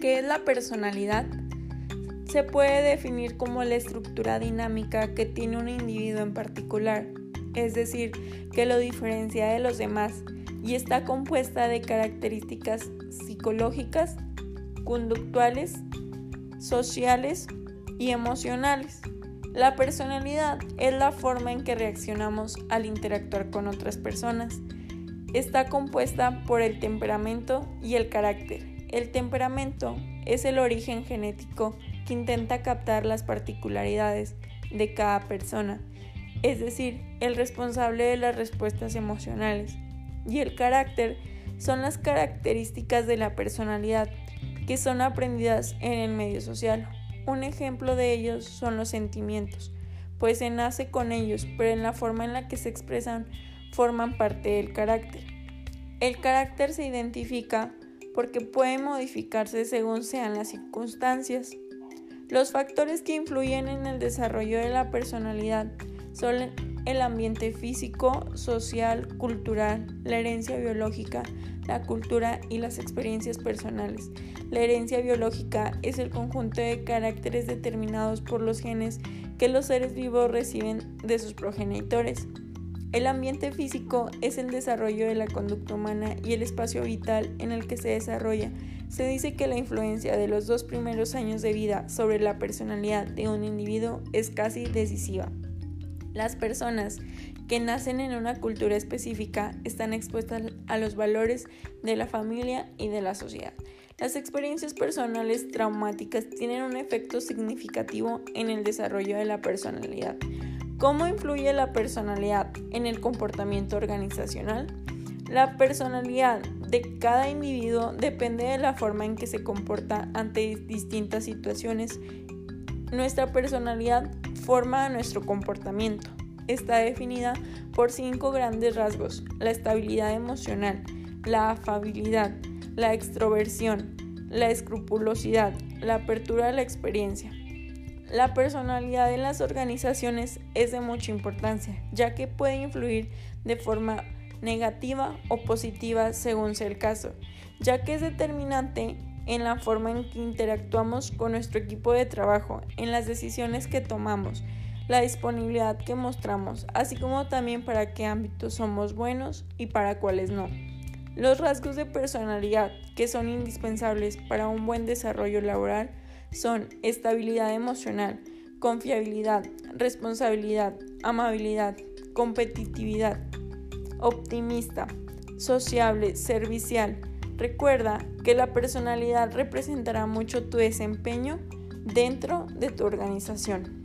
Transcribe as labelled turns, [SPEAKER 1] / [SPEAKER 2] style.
[SPEAKER 1] ¿Qué es la personalidad? Se puede definir como la estructura dinámica que tiene un individuo en particular, es decir, que lo diferencia de los demás y está compuesta de características psicológicas, conductuales, sociales y emocionales. La personalidad es la forma en que reaccionamos al interactuar con otras personas. Está compuesta por el temperamento y el carácter. El temperamento es el origen genético que intenta captar las particularidades de cada persona, es decir, el responsable de las respuestas emocionales. Y el carácter son las características de la personalidad que son aprendidas en el medio social un ejemplo de ellos son los sentimientos, pues se nace con ellos, pero en la forma en la que se expresan forman parte del carácter. El carácter se identifica porque puede modificarse según sean las circunstancias. Los factores que influyen en el desarrollo de la personalidad son el ambiente físico, social, cultural, la herencia biológica, la cultura y las experiencias personales. La herencia biológica es el conjunto de caracteres determinados por los genes que los seres vivos reciben de sus progenitores. El ambiente físico es el desarrollo de la conducta humana y el espacio vital en el que se desarrolla. Se dice que la influencia de los dos primeros años de vida sobre la personalidad de un individuo es casi decisiva. Las personas que nacen en una cultura específica están expuestas a los valores de la familia y de la sociedad. Las experiencias personales traumáticas tienen un efecto significativo en el desarrollo de la personalidad. ¿Cómo influye la personalidad en el comportamiento organizacional? La personalidad de cada individuo depende de la forma en que se comporta ante distintas situaciones. Nuestra personalidad forma nuestro comportamiento. Está definida por cinco grandes rasgos, la estabilidad emocional, la afabilidad, la extroversión, la escrupulosidad, la apertura a la experiencia. La personalidad en las organizaciones es de mucha importancia, ya que puede influir de forma negativa o positiva según sea el caso, ya que es determinante en la forma en que interactuamos con nuestro equipo de trabajo, en las decisiones que tomamos, la disponibilidad que mostramos, así como también para qué ámbitos somos buenos y para cuáles no. Los rasgos de personalidad que son indispensables para un buen desarrollo laboral son estabilidad emocional, confiabilidad, responsabilidad, amabilidad, competitividad, optimista, sociable, servicial, Recuerda que la personalidad representará mucho tu desempeño dentro de tu organización.